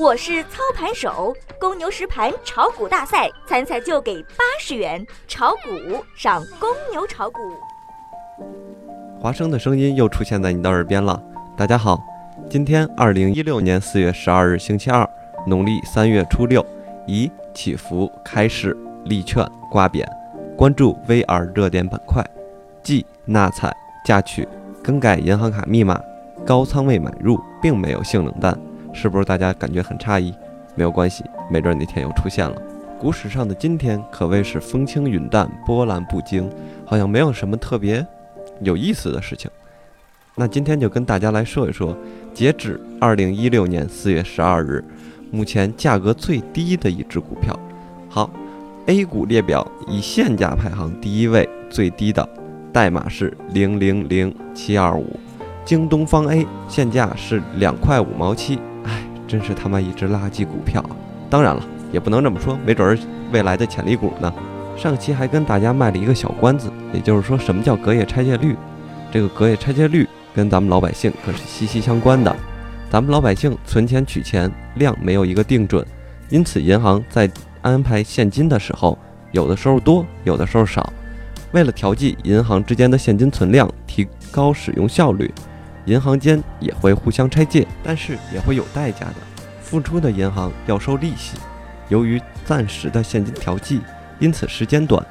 我是操盘手，公牛实盘炒股大赛参赛就给八十元，炒股上公牛炒股。华生的声音又出现在你的耳边了。大家好，今天二零一六年四月十二日星期二，农历三月初六，宜起伏开市利券挂匾，关注 VR 热点板块，即纳采嫁娶更改银行卡密码、高仓位买入，并没有性冷淡。是不是大家感觉很诧异？没有关系，没准哪天又出现了。股市上的今天可谓是风轻云淡，波澜不惊，好像没有什么特别有意思的事情。那今天就跟大家来说一说，截止二零一六年四月十二日，目前价格最低的一只股票。好，A 股列表以现价排行第一位，最低的代码是零零零七二五，京东方 A 现价是两块五毛七。真是他妈一只垃圾股票！当然了，也不能这么说，没准儿未来的潜力股呢。上期还跟大家卖了一个小关子，也就是说，什么叫隔夜拆借率？这个隔夜拆借率跟咱们老百姓可是息息相关的。咱们老百姓存钱取钱量没有一个定准，因此银行在安排现金的时候，有的时候多，有的时候少。为了调剂银行之间的现金存量，提高使用效率。银行间也会互相拆借，但是也会有代价的。付出的银行要收利息。由于暂时的现金调剂，因此时间短，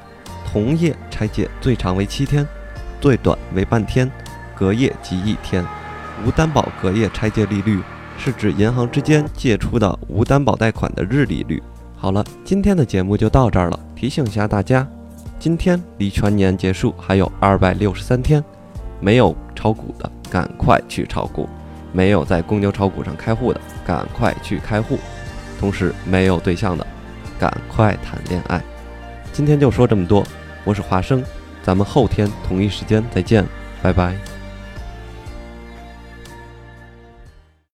同业拆借最长为七天，最短为半天，隔夜即一天。无担保隔夜拆借利率是指银行之间借出的无担保贷款的日利率。好了，今天的节目就到这儿了。提醒一下大家，今天离全年结束还有二百六十三天，没有炒股的。赶快去炒股，没有在公牛炒股上开户的，赶快去开户。同时，没有对象的，赶快谈恋爱。今天就说这么多，我是华生，咱们后天同一时间再见，拜拜。